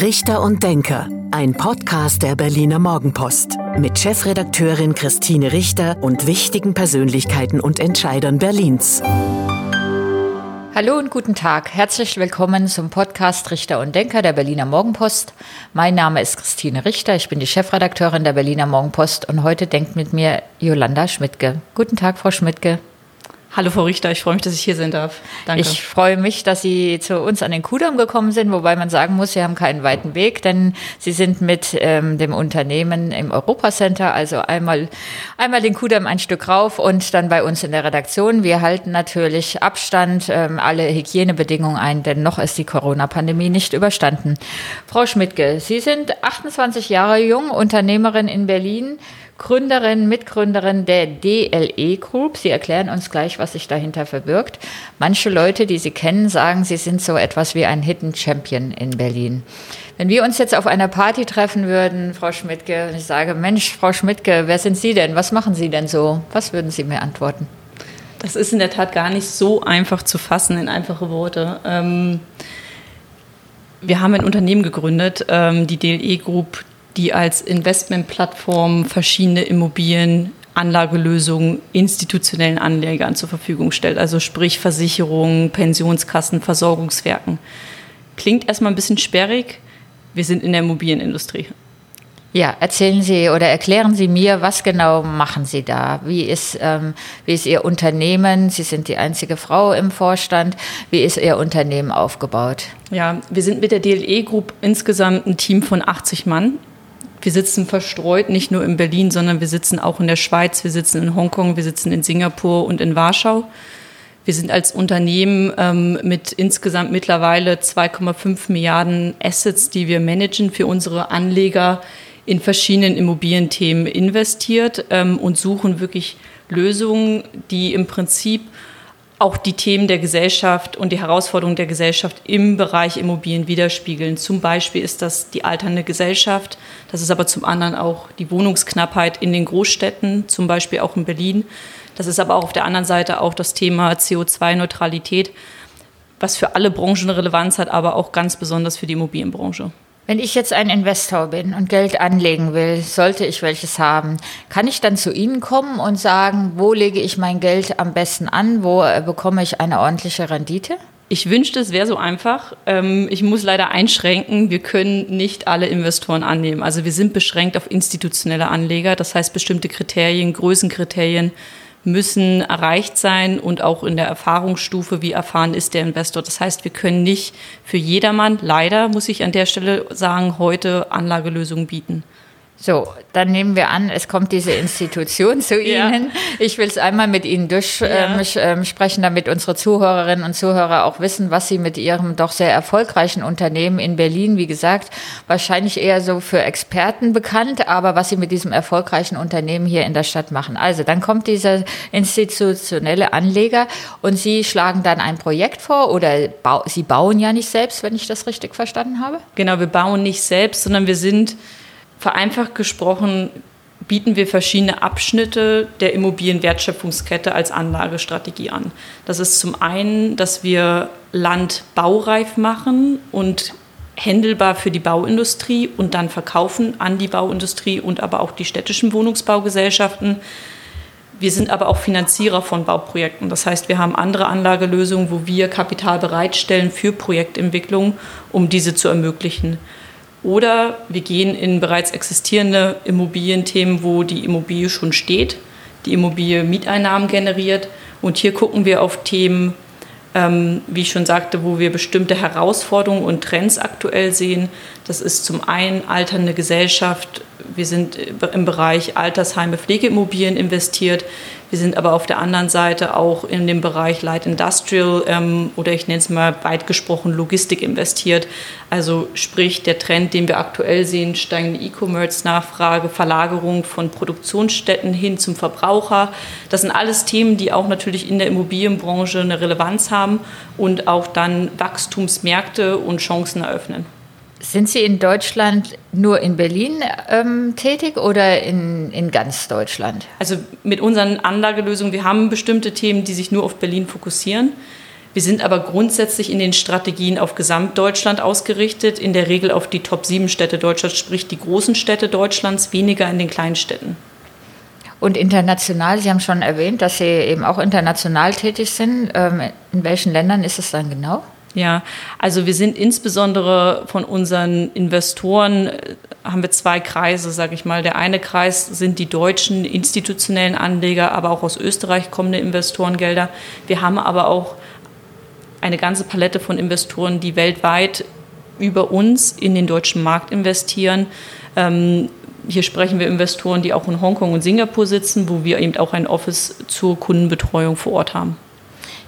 Richter und Denker, ein Podcast der Berliner Morgenpost mit Chefredakteurin Christine Richter und wichtigen Persönlichkeiten und Entscheidern Berlins. Hallo und guten Tag. Herzlich willkommen zum Podcast Richter und Denker der Berliner Morgenpost. Mein Name ist Christine Richter. Ich bin die Chefredakteurin der Berliner Morgenpost und heute denkt mit mir Jolanda Schmidtke. Guten Tag, Frau Schmidtke. Hallo Frau Richter, ich freue mich, dass ich hier sein darf. Danke. Ich freue mich, dass Sie zu uns an den Kudamm gekommen sind, wobei man sagen muss, Sie haben keinen weiten Weg, denn Sie sind mit ähm, dem Unternehmen im Europacenter, also einmal, einmal den Kudamm ein Stück rauf und dann bei uns in der Redaktion. Wir halten natürlich Abstand, ähm, alle Hygienebedingungen ein, denn noch ist die Corona-Pandemie nicht überstanden. Frau Schmidtke, Sie sind 28 Jahre jung, Unternehmerin in Berlin. Gründerin, Mitgründerin der DLE Group. Sie erklären uns gleich, was sich dahinter verbirgt. Manche Leute, die Sie kennen, sagen, Sie sind so etwas wie ein Hidden Champion in Berlin. Wenn wir uns jetzt auf einer Party treffen würden, Frau Schmidtke, und ich sage, Mensch, Frau Schmidtke, wer sind Sie denn? Was machen Sie denn so? Was würden Sie mir antworten? Das ist in der Tat gar nicht so einfach zu fassen in einfache Worte. Ähm, wir haben ein Unternehmen gegründet, ähm, die DLE Group, die als Investmentplattform verschiedene Immobilien Anlagelösungen institutionellen Anlegern zur Verfügung stellt, also sprich Versicherungen, Pensionskassen, Versorgungswerken. Klingt erstmal ein bisschen sperrig. Wir sind in der Immobilienindustrie. Ja, erzählen Sie oder erklären Sie mir, was genau machen Sie da? Wie ist, ähm, wie ist Ihr Unternehmen? Sie sind die einzige Frau im Vorstand. Wie ist Ihr Unternehmen aufgebaut? Ja, wir sind mit der DLE Group insgesamt ein Team von 80 Mann wir sitzen verstreut, nicht nur in Berlin, sondern wir sitzen auch in der Schweiz, wir sitzen in Hongkong, wir sitzen in Singapur und in Warschau. Wir sind als Unternehmen ähm, mit insgesamt mittlerweile 2,5 Milliarden Assets, die wir managen für unsere Anleger in verschiedenen Immobilienthemen investiert ähm, und suchen wirklich Lösungen, die im Prinzip auch die Themen der Gesellschaft und die Herausforderungen der Gesellschaft im Bereich Immobilien widerspiegeln. Zum Beispiel ist das die alternde Gesellschaft, das ist aber zum anderen auch die Wohnungsknappheit in den Großstädten, zum Beispiel auch in Berlin. Das ist aber auch auf der anderen Seite auch das Thema CO2-Neutralität, was für alle Branchen Relevanz hat, aber auch ganz besonders für die Immobilienbranche. Wenn ich jetzt ein Investor bin und Geld anlegen will, sollte ich welches haben, kann ich dann zu Ihnen kommen und sagen, wo lege ich mein Geld am besten an, wo äh, bekomme ich eine ordentliche Rendite? Ich wünschte, es wäre so einfach. Ähm, ich muss leider einschränken, wir können nicht alle Investoren annehmen. Also wir sind beschränkt auf institutionelle Anleger, das heißt bestimmte Kriterien, Größenkriterien müssen erreicht sein und auch in der Erfahrungsstufe, wie erfahren ist der Investor. Das heißt, wir können nicht für jedermann, leider muss ich an der Stelle sagen, heute Anlagelösungen bieten. So, dann nehmen wir an, es kommt diese Institution zu Ihnen. Ja. Ich will es einmal mit Ihnen durchsprechen, ja. ähm, sprechen, damit unsere Zuhörerinnen und Zuhörer auch wissen, was Sie mit Ihrem doch sehr erfolgreichen Unternehmen in Berlin, wie gesagt, wahrscheinlich eher so für Experten bekannt, aber was Sie mit diesem erfolgreichen Unternehmen hier in der Stadt machen. Also, dann kommt dieser institutionelle Anleger und Sie schlagen dann ein Projekt vor oder bau Sie bauen ja nicht selbst, wenn ich das richtig verstanden habe? Genau, wir bauen nicht selbst, sondern wir sind Vereinfacht gesprochen bieten wir verschiedene Abschnitte der Immobilienwertschöpfungskette als Anlagestrategie an. Das ist zum einen, dass wir Land baureif machen und händelbar für die Bauindustrie und dann verkaufen an die Bauindustrie und aber auch die städtischen Wohnungsbaugesellschaften. Wir sind aber auch Finanzierer von Bauprojekten. Das heißt, wir haben andere Anlagelösungen, wo wir Kapital bereitstellen für Projektentwicklung, um diese zu ermöglichen. Oder wir gehen in bereits existierende Immobilienthemen, wo die Immobilie schon steht, die Immobilie Mieteinnahmen generiert. Und hier gucken wir auf Themen, ähm, wie ich schon sagte, wo wir bestimmte Herausforderungen und Trends aktuell sehen. Das ist zum einen alternde Gesellschaft. Wir sind im Bereich Altersheime, Pflegeimmobilien investiert. Wir sind aber auf der anderen Seite auch in dem Bereich Light Industrial ähm, oder ich nenne es mal weit gesprochen Logistik investiert. Also sprich der Trend, den wir aktuell sehen, steigende E-Commerce-Nachfrage, Verlagerung von Produktionsstätten hin zum Verbraucher. Das sind alles Themen, die auch natürlich in der Immobilienbranche eine Relevanz haben und auch dann Wachstumsmärkte und Chancen eröffnen. Sind Sie in Deutschland nur in Berlin ähm, tätig oder in, in ganz Deutschland? Also mit unseren Anlagelösungen, wir haben bestimmte Themen, die sich nur auf Berlin fokussieren. Wir sind aber grundsätzlich in den Strategien auf Gesamtdeutschland ausgerichtet, in der Regel auf die Top 7 Städte Deutschlands, sprich die großen Städte Deutschlands, weniger in den kleinen Städten. Und international, Sie haben schon erwähnt, dass Sie eben auch international tätig sind. Ähm, in welchen Ländern ist es dann genau? Ja, also wir sind insbesondere von unseren Investoren, äh, haben wir zwei Kreise, sage ich mal. Der eine Kreis sind die deutschen institutionellen Anleger, aber auch aus Österreich kommende Investorengelder. Wir haben aber auch eine ganze Palette von Investoren, die weltweit über uns in den deutschen Markt investieren. Ähm, hier sprechen wir Investoren, die auch in Hongkong und Singapur sitzen, wo wir eben auch ein Office zur Kundenbetreuung vor Ort haben.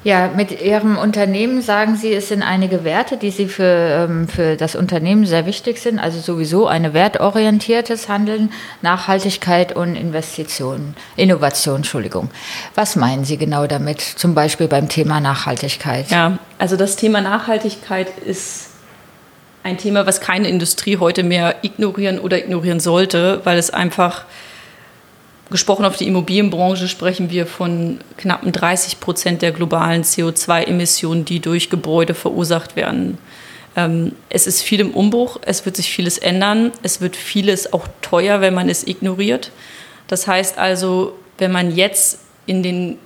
Ja, mit Ihrem Unternehmen sagen Sie, es sind einige Werte, die Sie für, ähm, für das Unternehmen sehr wichtig sind. Also sowieso ein wertorientiertes Handeln, Nachhaltigkeit und Investitionen, Innovation, Entschuldigung. Was meinen Sie genau damit, zum Beispiel beim Thema Nachhaltigkeit? Ja, also das Thema Nachhaltigkeit ist ein Thema, was keine Industrie heute mehr ignorieren oder ignorieren sollte, weil es einfach gesprochen auf die Immobilienbranche sprechen wir von knappen 30 Prozent der globalen CO2-Emissionen, die durch Gebäude verursacht werden. Ähm, es ist viel im Umbruch, es wird sich vieles ändern, es wird vieles auch teuer, wenn man es ignoriert. Das heißt also, wenn man jetzt in den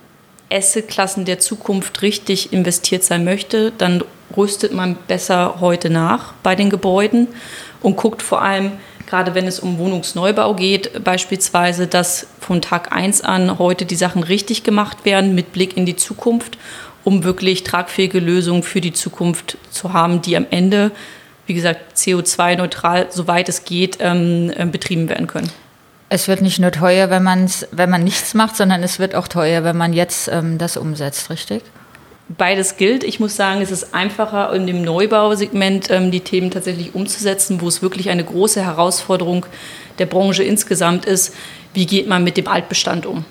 Asset-Klassen der Zukunft richtig investiert sein möchte, dann rüstet man besser heute nach bei den Gebäuden und guckt vor allem, gerade wenn es um Wohnungsneubau geht, beispielsweise, dass von Tag 1 an heute die Sachen richtig gemacht werden mit Blick in die Zukunft, um wirklich tragfähige Lösungen für die Zukunft zu haben, die am Ende, wie gesagt, CO2-neutral, soweit es geht, ähm, äh, betrieben werden können. Es wird nicht nur teuer, wenn, man's, wenn man nichts macht, sondern es wird auch teuer, wenn man jetzt ähm, das umsetzt, richtig? Beides gilt. Ich muss sagen, es ist einfacher, in dem Neubausegment ähm, die Themen tatsächlich umzusetzen, wo es wirklich eine große Herausforderung der Branche insgesamt ist. Wie geht man mit dem Altbestand um?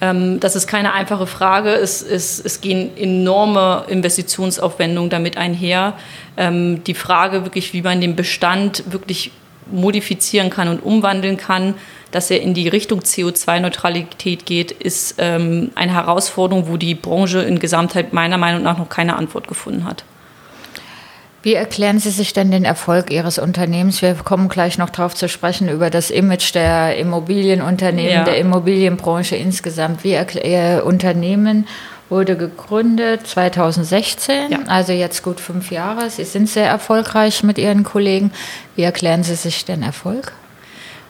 Ähm, das ist keine einfache Frage. Es, es, es gehen enorme Investitionsaufwendungen damit einher. Ähm, die Frage wirklich, wie man den Bestand wirklich modifizieren kann und umwandeln kann, dass er in die Richtung CO2-Neutralität geht, ist ähm, eine Herausforderung, wo die Branche in Gesamtheit meiner Meinung nach noch keine Antwort gefunden hat. Wie erklären Sie sich denn den Erfolg Ihres Unternehmens? Wir kommen gleich noch darauf zu sprechen, über das Image der Immobilienunternehmen, ja. der Immobilienbranche insgesamt. Wie Ihr Unternehmen wurde gegründet 2016, ja. also jetzt gut fünf Jahre. Sie sind sehr erfolgreich mit Ihren Kollegen. Wie erklären Sie sich den Erfolg?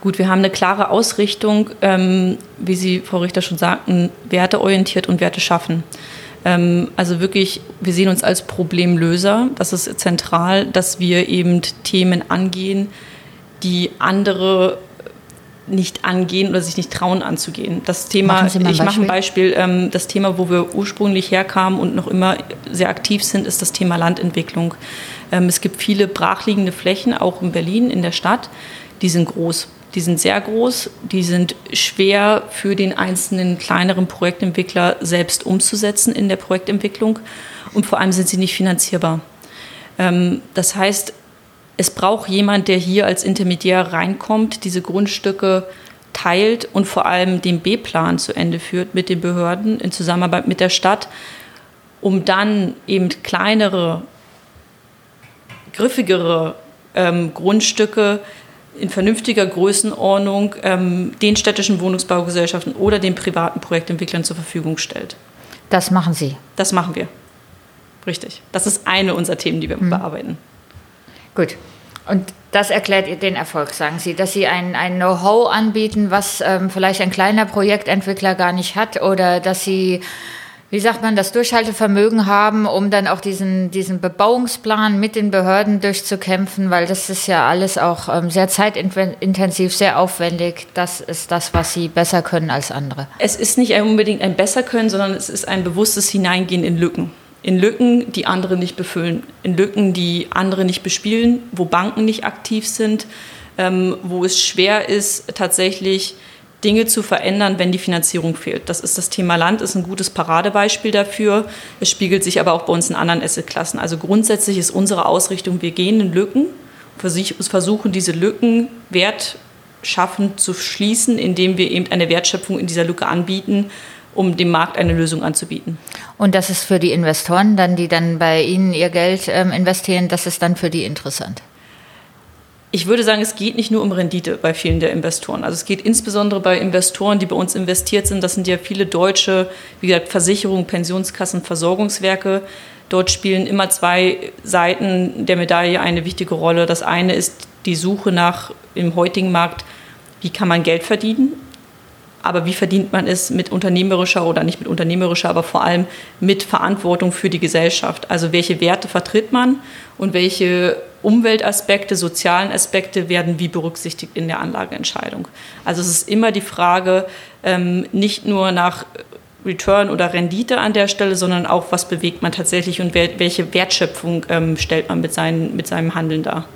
Gut, wir haben eine klare Ausrichtung, ähm, wie Sie, Frau Richter, schon sagten, werteorientiert und Werte schaffen. Ähm, also wirklich, wir sehen uns als Problemlöser. Das ist zentral, dass wir eben Themen angehen, die andere nicht angehen oder sich nicht trauen anzugehen. Das Thema, ich mache ein Beispiel, ähm, das Thema, wo wir ursprünglich herkamen und noch immer sehr aktiv sind, ist das Thema Landentwicklung. Ähm, es gibt viele brachliegende Flächen, auch in Berlin, in der Stadt, die sind groß. Die sind sehr groß, die sind schwer für den einzelnen kleineren Projektentwickler selbst umzusetzen in der Projektentwicklung und vor allem sind sie nicht finanzierbar. Ähm, das heißt, es braucht jemand, der hier als Intermediär reinkommt, diese Grundstücke teilt und vor allem den B-Plan zu Ende führt mit den Behörden in Zusammenarbeit mit der Stadt, um dann eben kleinere, griffigere ähm, Grundstücke in vernünftiger Größenordnung ähm, den städtischen Wohnungsbaugesellschaften oder den privaten Projektentwicklern zur Verfügung stellt. Das machen Sie. Das machen wir. Richtig. Das ist eine unserer Themen, die wir mhm. bearbeiten. Gut. Und das erklärt den Erfolg, sagen Sie, dass Sie ein, ein Know-how anbieten, was ähm, vielleicht ein kleiner Projektentwickler gar nicht hat oder dass Sie wie sagt man, das Durchhaltevermögen haben, um dann auch diesen, diesen Bebauungsplan mit den Behörden durchzukämpfen, weil das ist ja alles auch ähm, sehr zeitintensiv, sehr aufwendig. Das ist das, was Sie besser können als andere. Es ist nicht unbedingt ein besser können, sondern es ist ein bewusstes Hineingehen in Lücken. In Lücken, die andere nicht befüllen. In Lücken, die andere nicht bespielen, wo Banken nicht aktiv sind, ähm, wo es schwer ist, tatsächlich Dinge zu verändern, wenn die Finanzierung fehlt. Das ist das Thema Land, ist ein gutes Paradebeispiel dafür. Es spiegelt sich aber auch bei uns in anderen Assetklassen. Also grundsätzlich ist unsere Ausrichtung, wir gehen in Lücken, versuchen diese Lücken wertschaffend zu schließen, indem wir eben eine Wertschöpfung in dieser Lücke anbieten um dem Markt eine Lösung anzubieten. Und das ist für die Investoren dann, die dann bei Ihnen ihr Geld ähm, investieren, das ist dann für die interessant. Ich würde sagen, es geht nicht nur um Rendite bei vielen der Investoren. Also es geht insbesondere bei Investoren, die bei uns investiert sind. Das sind ja viele deutsche, wie gesagt, Versicherungen, Pensionskassen, Versorgungswerke. Dort spielen immer zwei Seiten der Medaille eine wichtige Rolle. Das eine ist die Suche nach im heutigen Markt, wie kann man Geld verdienen aber wie verdient man es mit unternehmerischer oder nicht mit unternehmerischer, aber vor allem mit Verantwortung für die Gesellschaft? Also welche Werte vertritt man und welche Umweltaspekte, sozialen Aspekte werden wie berücksichtigt in der Anlageentscheidung? Also es ist immer die Frage, ähm, nicht nur nach Return oder Rendite an der Stelle, sondern auch, was bewegt man tatsächlich und welche Wertschöpfung ähm, stellt man mit, seinen, mit seinem Handeln dar.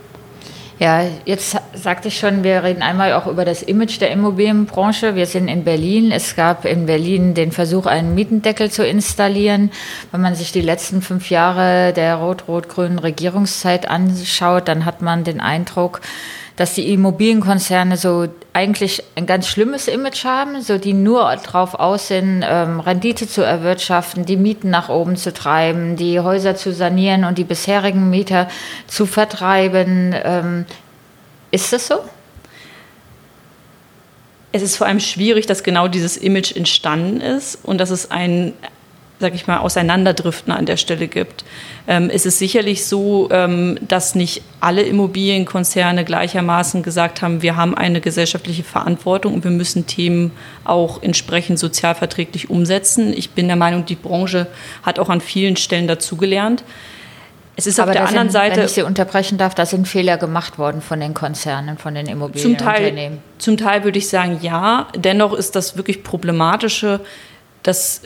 Ja, jetzt sagte ich schon, wir reden einmal auch über das Image der Immobilienbranche. Wir sind in Berlin. Es gab in Berlin den Versuch, einen Mietendeckel zu installieren. Wenn man sich die letzten fünf Jahre der rot-rot-grünen Regierungszeit anschaut, dann hat man den Eindruck, dass die Immobilienkonzerne so eigentlich ein ganz schlimmes Image haben, so die nur darauf aus sind, ähm, Rendite zu erwirtschaften, die Mieten nach oben zu treiben, die Häuser zu sanieren und die bisherigen Mieter zu vertreiben. Ähm, ist das so? Es ist vor allem schwierig, dass genau dieses Image entstanden ist und dass es ein sag ich mal, Auseinanderdriften an der Stelle gibt. Ähm, es ist sicherlich so, ähm, dass nicht alle Immobilienkonzerne gleichermaßen gesagt haben, wir haben eine gesellschaftliche Verantwortung und wir müssen Themen auch entsprechend sozialverträglich umsetzen. Ich bin der Meinung, die Branche hat auch an vielen Stellen dazugelernt. Es ist Aber auf der anderen sind, Seite. Wenn ich Sie unterbrechen darf, da sind Fehler gemacht worden von den Konzernen, von den Immobilienunternehmen. Zum Teil, zum Teil würde ich sagen, ja. Dennoch ist das wirklich Problematische, dass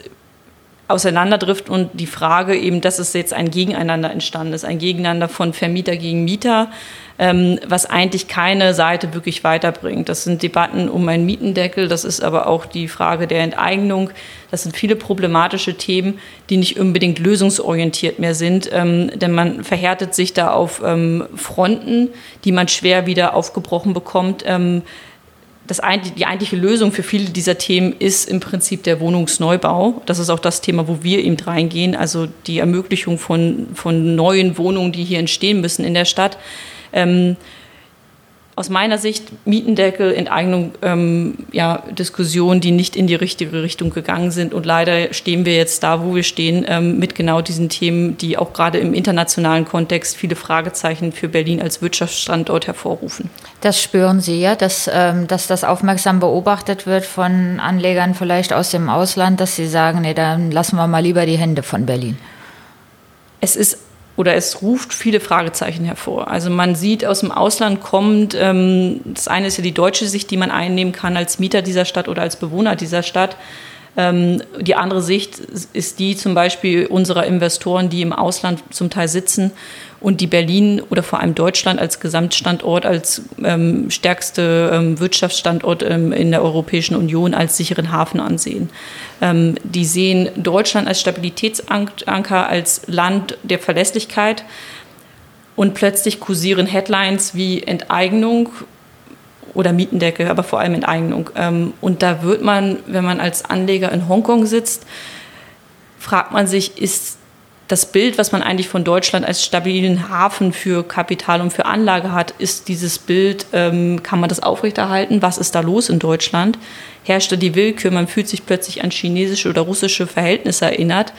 auseinanderdriftet und die Frage eben, dass es jetzt ein Gegeneinander entstanden ist, ein Gegeneinander von Vermieter gegen Mieter, ähm, was eigentlich keine Seite wirklich weiterbringt. Das sind Debatten um einen Mietendeckel, das ist aber auch die Frage der Enteignung. Das sind viele problematische Themen, die nicht unbedingt lösungsorientiert mehr sind, ähm, denn man verhärtet sich da auf ähm, Fronten, die man schwer wieder aufgebrochen bekommt. Das die eigentliche Lösung für viele dieser Themen ist im Prinzip der Wohnungsneubau. Das ist auch das Thema, wo wir eben reingehen, also die Ermöglichung von, von neuen Wohnungen, die hier entstehen müssen in der Stadt. Ähm, aus meiner Sicht Mietendeckel, Enteignung, ähm, ja, Diskussionen, die nicht in die richtige Richtung gegangen sind. Und leider stehen wir jetzt da, wo wir stehen, ähm, mit genau diesen Themen, die auch gerade im internationalen Kontext viele Fragezeichen für Berlin als Wirtschaftsstandort hervorrufen. Das spüren Sie ja, dass, ähm, dass das aufmerksam beobachtet wird von Anlegern vielleicht aus dem Ausland, dass sie sagen, nee, dann lassen wir mal lieber die Hände von Berlin. Es ist oder es ruft viele Fragezeichen hervor. Also man sieht aus dem Ausland kommt, ähm, das eine ist ja die deutsche Sicht, die man einnehmen kann als Mieter dieser Stadt oder als Bewohner dieser Stadt. Ähm, die andere Sicht ist die zum Beispiel unserer Investoren, die im Ausland zum Teil sitzen und die Berlin oder vor allem Deutschland als Gesamtstandort, als ähm, stärkste ähm, Wirtschaftsstandort ähm, in der Europäischen Union als sicheren Hafen ansehen. Ähm, die sehen Deutschland als Stabilitätsanker, als Land der Verlässlichkeit und plötzlich kursieren Headlines wie Enteignung oder Mietendecke, aber vor allem Enteignung. Ähm, und da wird man, wenn man als Anleger in Hongkong sitzt, fragt man sich, ist das Bild, was man eigentlich von Deutschland als stabilen Hafen für Kapital und für Anlage hat, ist dieses Bild, ähm, kann man das aufrechterhalten? Was ist da los in Deutschland? Herrscht da die Willkür? Man fühlt sich plötzlich an chinesische oder russische Verhältnisse erinnert.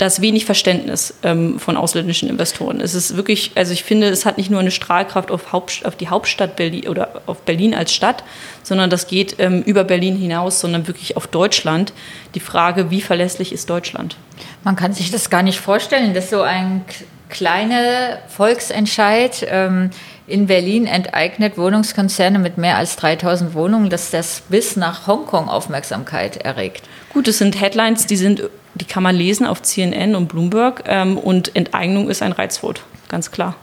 Da ist wenig Verständnis ähm, von ausländischen Investoren. Es ist wirklich, also ich finde, es hat nicht nur eine Strahlkraft auf, Haupt, auf die Hauptstadt Berlin oder auf Berlin als Stadt, sondern das geht ähm, über Berlin hinaus, sondern wirklich auf Deutschland. Die Frage, wie verlässlich ist Deutschland? Man kann sich das gar nicht vorstellen, dass so ein kleiner Volksentscheid ähm, in Berlin enteignet Wohnungskonzerne mit mehr als 3000 Wohnungen, dass das bis nach Hongkong Aufmerksamkeit erregt. Gut, es sind Headlines, die sind, die kann man lesen auf CNN und Bloomberg ähm, und Enteignung ist ein Reizwort, ganz klar.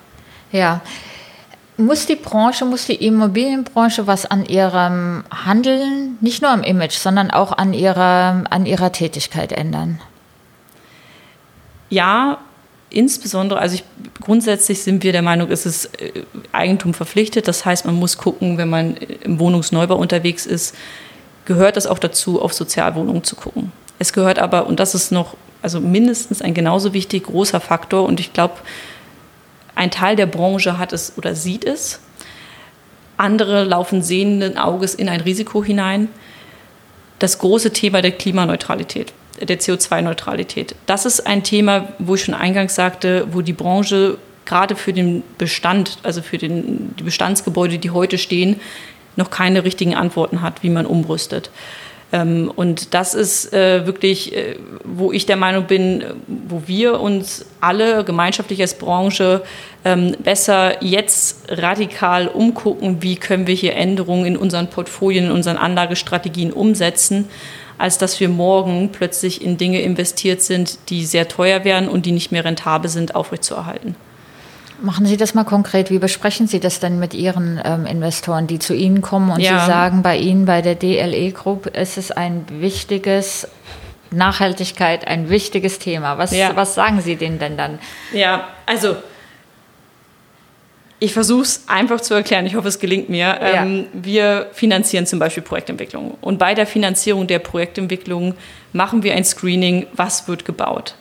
Ja. Muss die Branche, muss die Immobilienbranche was an ihrem Handeln, nicht nur am Image, sondern auch an ihrer, an ihrer Tätigkeit ändern? ja, insbesondere, also ich, grundsätzlich sind wir der Meinung, es ist äh, Eigentum verpflichtet. Das heißt, man muss gucken, wenn man im Wohnungsneubau unterwegs ist, gehört es auch dazu, auf Sozialwohnungen zu gucken. Es gehört aber, und das ist noch also mindestens ein genauso wichtig großer Faktor, und ich glaube, ein Teil der Branche hat es oder sieht es. Andere laufen sehenden Auges in ein Risiko hinein. Das große Thema der Klimaneutralität, der CO2-Neutralität. Das ist ein Thema, wo ich schon eingangs sagte, wo die Branche gerade für den Bestand, also für den, die Bestandsgebäude, die heute stehen, noch keine richtigen Antworten hat, wie man umrüstet. Ähm, und das ist äh, wirklich, äh, wo ich der Meinung bin, wo wir uns alle gemeinschaftlich als Branche ähm, besser jetzt radikal umgucken, wie können wir hier Änderungen in unseren Portfolien, in unseren Anlagestrategien umsetzen, als dass wir morgen plötzlich in Dinge investiert sind, die sehr teuer werden und die nicht mehr rentabel sind, aufrechtzuerhalten. Machen Sie das mal konkret. Wie besprechen Sie das denn mit Ihren ähm, Investoren, die zu Ihnen kommen und ja. Sie sagen, bei Ihnen, bei der DLE Group, ist es ein wichtiges Nachhaltigkeit, ein wichtiges Thema. Was, ja. was sagen Sie denen denn dann? Ja, also ich versuche es einfach zu erklären. Ich hoffe, es gelingt mir. Ja. Ähm, wir finanzieren zum Beispiel Projektentwicklung. Und bei der Finanzierung der Projektentwicklung machen wir ein Screening, was wird gebaut.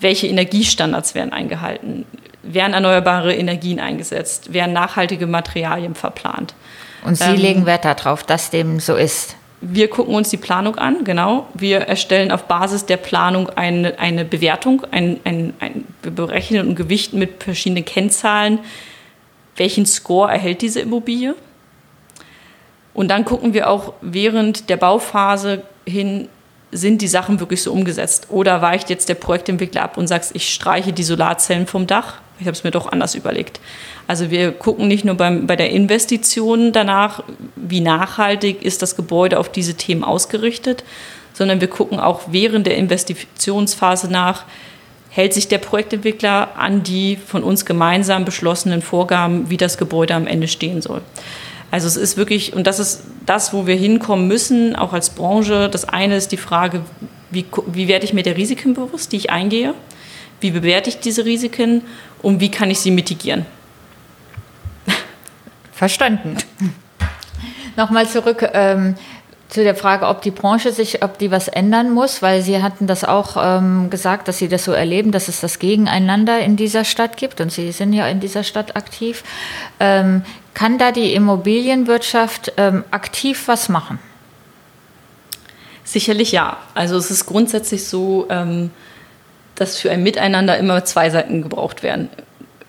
Welche Energiestandards werden eingehalten? Werden erneuerbare Energien eingesetzt, werden nachhaltige Materialien verplant. Und Sie ähm, legen Wert darauf, dass dem so ist. Wir gucken uns die Planung an, genau. Wir erstellen auf Basis der Planung eine, eine Bewertung, ein, ein, ein, wir berechnen und gewichten mit verschiedenen Kennzahlen, welchen Score erhält diese Immobilie. Und dann gucken wir auch während der Bauphase hin, sind die Sachen wirklich so umgesetzt? Oder weicht jetzt der Projektentwickler ab und sagt, ich streiche die Solarzellen vom Dach? Ich habe es mir doch anders überlegt. Also wir gucken nicht nur beim, bei der Investition danach, wie nachhaltig ist das Gebäude auf diese Themen ausgerichtet, sondern wir gucken auch während der Investitionsphase nach, hält sich der Projektentwickler an die von uns gemeinsam beschlossenen Vorgaben, wie das Gebäude am Ende stehen soll. Also es ist wirklich, und das ist das, wo wir hinkommen müssen, auch als Branche. Das eine ist die Frage, wie, wie werde ich mir der Risiken bewusst, die ich eingehe? Wie bewerte ich diese Risiken und wie kann ich sie mitigieren? Verstanden. Nochmal zurück ähm, zu der Frage, ob die Branche sich, ob die was ändern muss, weil Sie hatten das auch ähm, gesagt, dass Sie das so erleben, dass es das Gegeneinander in dieser Stadt gibt und Sie sind ja in dieser Stadt aktiv. Ähm, kann da die Immobilienwirtschaft ähm, aktiv was machen? Sicherlich ja. Also es ist grundsätzlich so, ähm, dass für ein Miteinander immer zwei Seiten gebraucht werden.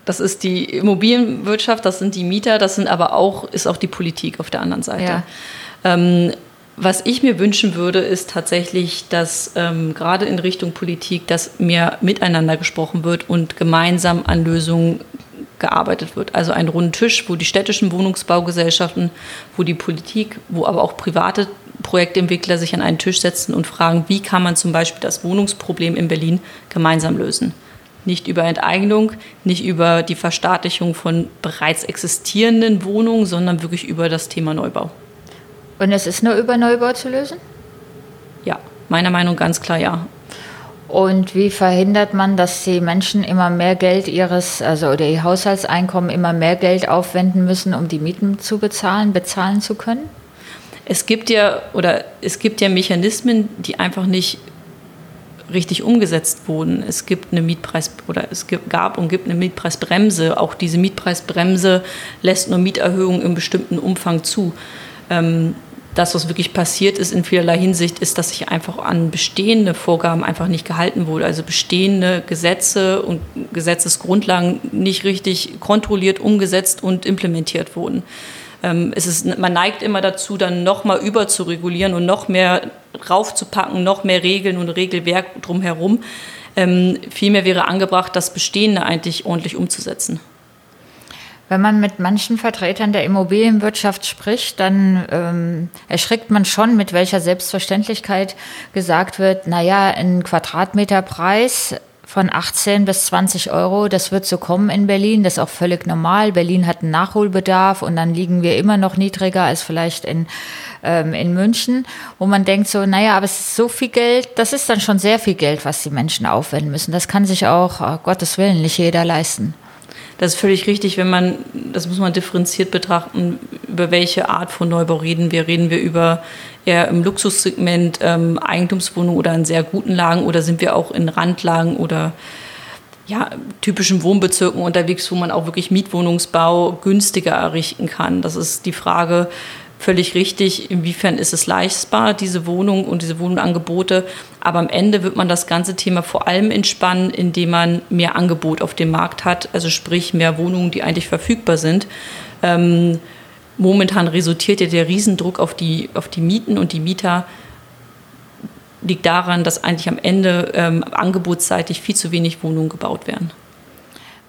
Das ist die Immobilienwirtschaft, das sind die Mieter, das sind aber auch, ist auch die Politik auf der anderen Seite. Ja. Ähm, was ich mir wünschen würde, ist tatsächlich, dass ähm, gerade in Richtung Politik, dass mehr miteinander gesprochen wird und gemeinsam an Lösungen gearbeitet wird. Also ein runden Tisch, wo die städtischen Wohnungsbaugesellschaften, wo die Politik, wo aber auch private Projektentwickler sich an einen Tisch setzen und fragen, wie kann man zum Beispiel das Wohnungsproblem in Berlin gemeinsam lösen. Nicht über Enteignung, nicht über die Verstaatlichung von bereits existierenden Wohnungen, sondern wirklich über das Thema Neubau. Und es ist nur über Neubau zu lösen? Ja, meiner Meinung ganz klar ja. Und wie verhindert man, dass die Menschen immer mehr Geld ihres, also oder ihr Haushaltseinkommen immer mehr Geld aufwenden müssen, um die Mieten zu bezahlen, bezahlen zu können? Es gibt ja oder es gibt ja Mechanismen, die einfach nicht richtig umgesetzt wurden. Es gibt eine Mietpreis oder es gab und gibt eine Mietpreisbremse. Auch diese Mietpreisbremse lässt nur Mieterhöhungen im bestimmten Umfang zu. Ähm, das, was wirklich passiert ist in vielerlei Hinsicht, ist, dass sich einfach an bestehende Vorgaben einfach nicht gehalten wurde. Also bestehende Gesetze und Gesetzesgrundlagen nicht richtig kontrolliert, umgesetzt und implementiert wurden. Ähm, es man neigt immer dazu, dann noch mal über zu regulieren und noch mehr raufzupacken, noch mehr Regeln und Regelwerk drumherum. Ähm, vielmehr wäre angebracht, das Bestehende eigentlich ordentlich umzusetzen. Wenn man mit manchen Vertretern der Immobilienwirtschaft spricht, dann ähm, erschrickt man schon, mit welcher Selbstverständlichkeit gesagt wird, naja, ein Quadratmeterpreis von 18 bis 20 Euro, das wird so kommen in Berlin, das ist auch völlig normal. Berlin hat einen Nachholbedarf und dann liegen wir immer noch niedriger als vielleicht in, ähm, in München, wo man denkt so, naja, aber es ist so viel Geld, das ist dann schon sehr viel Geld, was die Menschen aufwenden müssen. Das kann sich auch, oh, Gottes Willen, nicht jeder leisten. Das ist völlig richtig, wenn man, das muss man differenziert betrachten, über welche Art von Neubau reden wir? Reden wir über eher im Luxussegment ähm, Eigentumswohnungen oder in sehr guten Lagen oder sind wir auch in Randlagen oder ja, typischen Wohnbezirken unterwegs, wo man auch wirklich Mietwohnungsbau günstiger errichten kann. Das ist die Frage, völlig richtig, inwiefern ist es leistbar, diese Wohnung und diese Wohnungsangebote. Aber am Ende wird man das ganze Thema vor allem entspannen, indem man mehr Angebot auf dem Markt hat, also sprich mehr Wohnungen, die eigentlich verfügbar sind. Ähm, momentan resultiert ja der Riesendruck auf die, auf die Mieten und die Mieter liegt daran, dass eigentlich am Ende ähm, angebotsseitig viel zu wenig Wohnungen gebaut werden.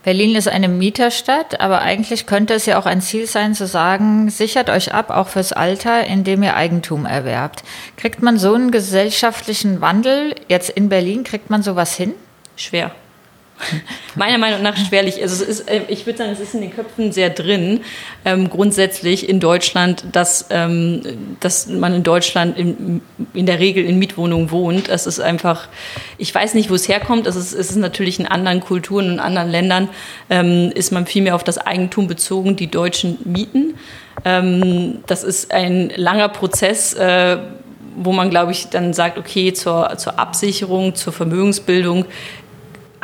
Berlin ist eine Mieterstadt, aber eigentlich könnte es ja auch ein Ziel sein, zu sagen, sichert euch ab, auch fürs Alter, indem ihr Eigentum erwerbt. Kriegt man so einen gesellschaftlichen Wandel jetzt in Berlin, kriegt man sowas hin? Schwer. Meiner Meinung nach schwerlich. Also es ist, äh, ich würde sagen, es ist in den Köpfen sehr drin, ähm, grundsätzlich in Deutschland, dass, ähm, dass man in Deutschland in, in der Regel in Mietwohnungen wohnt. Es ist einfach, ich weiß nicht, wo es herkommt. Es ist, ist natürlich in anderen Kulturen und anderen Ländern ähm, ist man viel auf das Eigentum bezogen, die Deutschen mieten. Ähm, das ist ein langer Prozess. Äh, wo man, glaube ich, dann sagt, okay, zur, zur Absicherung, zur Vermögensbildung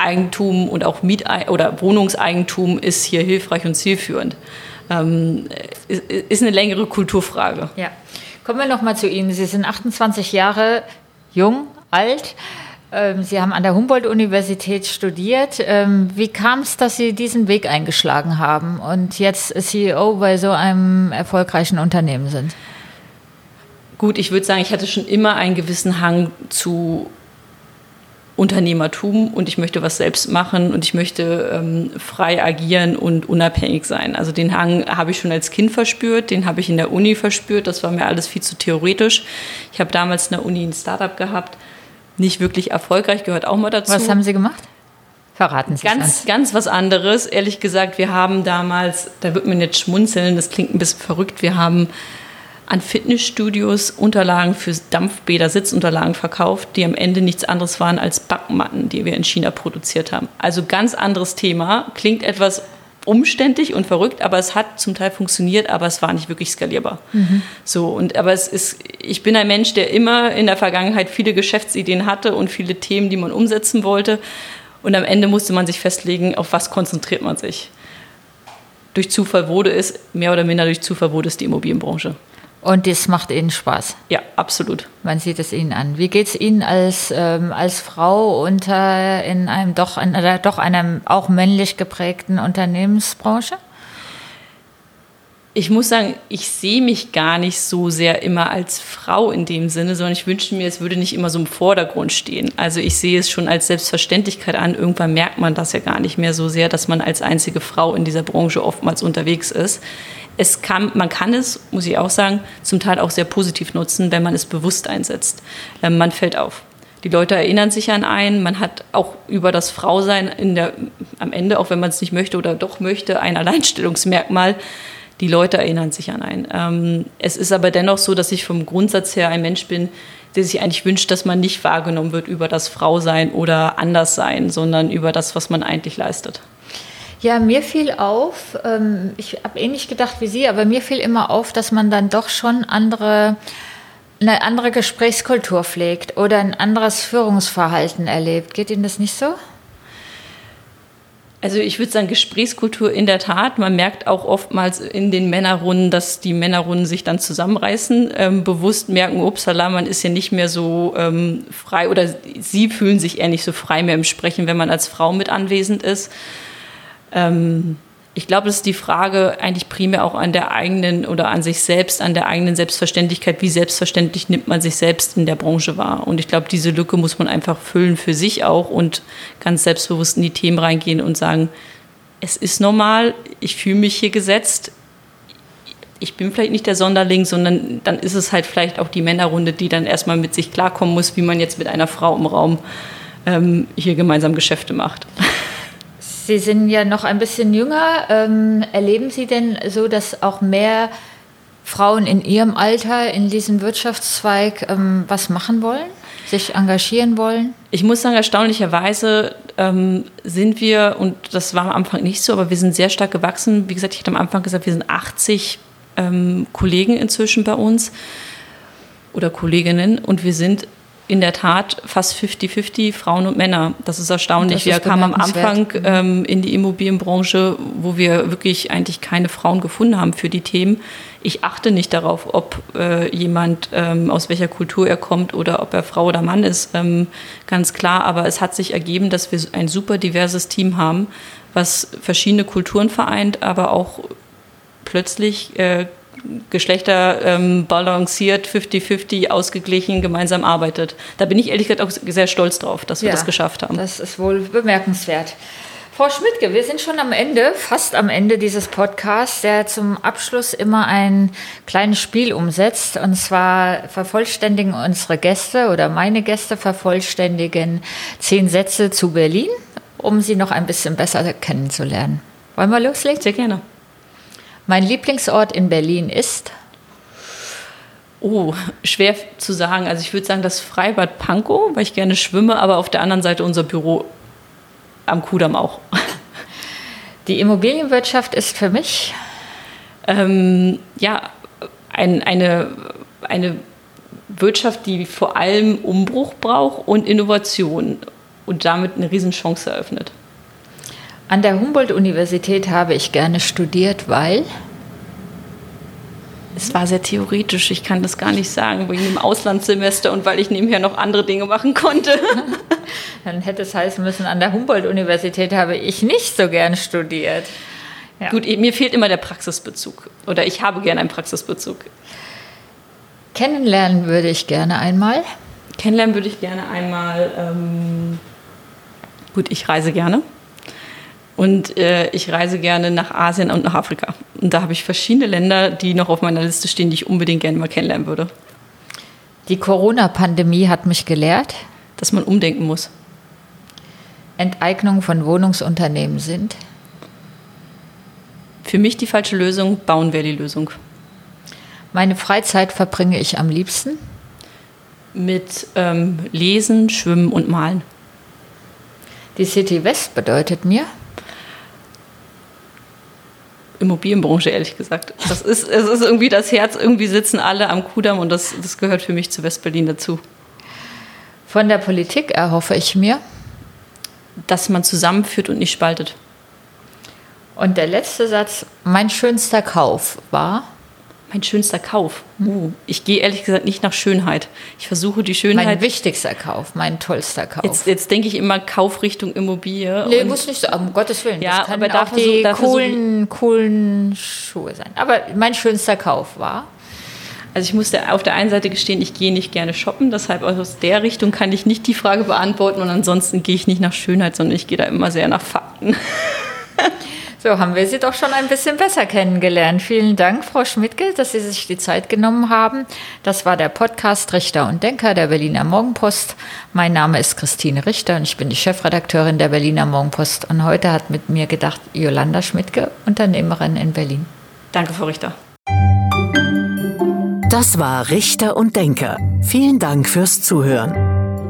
Eigentum und auch Miet- oder Wohnungseigentum ist hier hilfreich und zielführend. Ähm, ist eine längere Kulturfrage. Ja. Kommen wir noch mal zu Ihnen. Sie sind 28 Jahre jung, alt. Ähm, Sie haben an der Humboldt-Universität studiert. Ähm, wie kam es, dass Sie diesen Weg eingeschlagen haben und jetzt CEO bei so einem erfolgreichen Unternehmen sind? Gut, ich würde sagen, ich hatte schon immer einen gewissen Hang zu Unternehmertum und ich möchte was selbst machen und ich möchte ähm, frei agieren und unabhängig sein. Also den Hang habe ich schon als Kind verspürt, den habe ich in der Uni verspürt, das war mir alles viel zu theoretisch. Ich habe damals in der Uni ein Startup gehabt, nicht wirklich erfolgreich, gehört auch mal dazu. Was haben Sie gemacht? Verraten Sie Ganz, uns. ganz was anderes. Ehrlich gesagt, wir haben damals, da wird man jetzt schmunzeln, das klingt ein bisschen verrückt, wir haben an Fitnessstudios Unterlagen für Dampfbäder, Sitzunterlagen verkauft, die am Ende nichts anderes waren als Backmatten, die wir in China produziert haben. Also ganz anderes Thema, klingt etwas umständlich und verrückt, aber es hat zum Teil funktioniert, aber es war nicht wirklich skalierbar. Mhm. So und aber es ist, ich bin ein Mensch, der immer in der Vergangenheit viele Geschäftsideen hatte und viele Themen, die man umsetzen wollte. Und am Ende musste man sich festlegen, auf was konzentriert man sich. Durch Zufall wurde es, mehr oder minder durch Zufall wurde es die Immobilienbranche. Und das macht Ihnen Spaß? Ja, absolut. Man sieht es Ihnen an. Wie geht es Ihnen als, ähm, als Frau unter in einem doch, in, oder doch einem auch männlich geprägten Unternehmensbranche? Ich muss sagen, ich sehe mich gar nicht so sehr immer als Frau in dem Sinne, sondern ich wünsche mir, es würde nicht immer so im Vordergrund stehen. Also ich sehe es schon als Selbstverständlichkeit an. Irgendwann merkt man das ja gar nicht mehr so sehr, dass man als einzige Frau in dieser Branche oftmals unterwegs ist es kann, man kann es, muss ich auch sagen, zum Teil auch sehr positiv nutzen, wenn man es bewusst einsetzt. Ähm, man fällt auf. Die Leute erinnern sich an einen. Man hat auch über das Frausein in der, am Ende, auch wenn man es nicht möchte oder doch möchte, ein Alleinstellungsmerkmal. Die Leute erinnern sich an einen. Ähm, es ist aber dennoch so, dass ich vom Grundsatz her ein Mensch bin, der sich eigentlich wünscht, dass man nicht wahrgenommen wird über das Frausein oder Anderssein, sondern über das, was man eigentlich leistet. Ja, mir fiel auf, ähm, ich habe ähnlich gedacht wie Sie, aber mir fiel immer auf, dass man dann doch schon andere, eine andere Gesprächskultur pflegt oder ein anderes Führungsverhalten erlebt. Geht Ihnen das nicht so? Also ich würde sagen, Gesprächskultur in der Tat. Man merkt auch oftmals in den Männerrunden, dass die Männerrunden sich dann zusammenreißen, ähm, bewusst merken, upsala, man ist ja nicht mehr so ähm, frei oder sie fühlen sich eher nicht so frei mehr im Sprechen, wenn man als Frau mit anwesend ist. Ähm, ich glaube, das ist die Frage eigentlich primär auch an der eigenen oder an sich selbst, an der eigenen Selbstverständlichkeit. Wie selbstverständlich nimmt man sich selbst in der Branche wahr? Und ich glaube, diese Lücke muss man einfach füllen für sich auch und ganz selbstbewusst in die Themen reingehen und sagen, es ist normal, ich fühle mich hier gesetzt. Ich bin vielleicht nicht der Sonderling, sondern dann ist es halt vielleicht auch die Männerrunde, die dann erstmal mit sich klarkommen muss, wie man jetzt mit einer Frau im Raum ähm, hier gemeinsam Geschäfte macht. Sie sind ja noch ein bisschen jünger. Ähm, erleben Sie denn so, dass auch mehr Frauen in Ihrem Alter in diesem Wirtschaftszweig ähm, was machen wollen, sich engagieren wollen? Ich muss sagen, erstaunlicherweise ähm, sind wir, und das war am Anfang nicht so, aber wir sind sehr stark gewachsen. Wie gesagt, ich hatte am Anfang gesagt, wir sind 80 ähm, Kollegen inzwischen bei uns oder Kolleginnen und wir sind in der Tat fast 50-50 Frauen und Männer. Das ist erstaunlich. Das wir kamen am Anfang ähm, in die Immobilienbranche, wo wir wirklich eigentlich keine Frauen gefunden haben für die Themen. Ich achte nicht darauf, ob äh, jemand ähm, aus welcher Kultur er kommt oder ob er Frau oder Mann ist, ähm, ganz klar. Aber es hat sich ergeben, dass wir ein super diverses Team haben, was verschiedene Kulturen vereint, aber auch plötzlich äh, Geschlechter ähm, balanciert, 50-50, ausgeglichen, gemeinsam arbeitet. Da bin ich ehrlich gesagt auch sehr stolz drauf, dass wir ja, das geschafft haben. Das ist wohl bemerkenswert. Frau Schmidtke, wir sind schon am Ende, fast am Ende dieses Podcasts, der zum Abschluss immer ein kleines Spiel umsetzt. Und zwar vervollständigen unsere Gäste oder meine Gäste vervollständigen zehn Sätze zu Berlin, um sie noch ein bisschen besser kennenzulernen. Wollen wir loslegen? Sehr gerne. Mein Lieblingsort in Berlin ist? Oh, schwer zu sagen. Also ich würde sagen das Freibad Pankow, weil ich gerne schwimme, aber auf der anderen Seite unser Büro am Kudamm auch. Die Immobilienwirtschaft ist für mich? Ähm, ja, ein, eine, eine Wirtschaft, die vor allem Umbruch braucht und Innovation und damit eine Riesenchance eröffnet. An der Humboldt-Universität habe ich gerne studiert, weil es war sehr theoretisch. Ich kann das gar nicht sagen, wegen dem Auslandssemester und weil ich nebenher noch andere Dinge machen konnte. Dann hätte es heißen müssen, an der Humboldt-Universität habe ich nicht so gern studiert. Ja. Gut, mir fehlt immer der Praxisbezug. Oder ich habe gerne einen Praxisbezug. Kennenlernen würde ich gerne einmal. Kennenlernen würde ich gerne einmal. Ähm, gut, ich reise gerne. Und äh, ich reise gerne nach Asien und nach Afrika. Und da habe ich verschiedene Länder, die noch auf meiner Liste stehen, die ich unbedingt gerne mal kennenlernen würde. Die Corona-Pandemie hat mich gelehrt, dass man umdenken muss. Enteignung von Wohnungsunternehmen sind? Für mich die falsche Lösung, bauen wäre die Lösung. Meine Freizeit verbringe ich am liebsten? Mit ähm, Lesen, Schwimmen und Malen. Die City West bedeutet mir? Immobilienbranche, ehrlich gesagt. Das ist, es ist irgendwie das Herz, irgendwie sitzen alle am Kudamm und das, das gehört für mich zu Westberlin dazu. Von der Politik erhoffe ich mir, dass man zusammenführt und nicht spaltet. Und der letzte Satz, mein schönster Kauf war? Mein schönster Kauf. Uh, ich gehe ehrlich gesagt nicht nach Schönheit. Ich versuche die Schönheit. Mein wichtigster Kauf, mein tollster Kauf. Jetzt, jetzt denke ich immer Kaufrichtung Immobilie. Nee, muss nicht so, um Gottes Willen. Ja, aber auch die coolen, coolen Schuhe sein. Aber mein schönster Kauf war? Also ich muss auf der einen Seite gestehen, ich gehe nicht gerne shoppen, deshalb aus der Richtung kann ich nicht die Frage beantworten und ansonsten gehe ich nicht nach Schönheit, sondern ich gehe da immer sehr nach Fakten. So haben wir Sie doch schon ein bisschen besser kennengelernt. Vielen Dank, Frau Schmidtke, dass Sie sich die Zeit genommen haben. Das war der Podcast Richter und Denker der Berliner Morgenpost. Mein Name ist Christine Richter und ich bin die Chefredakteurin der Berliner Morgenpost. Und heute hat mit mir gedacht Jolanda Schmidtke, Unternehmerin in Berlin. Danke, Frau Richter. Das war Richter und Denker. Vielen Dank fürs Zuhören.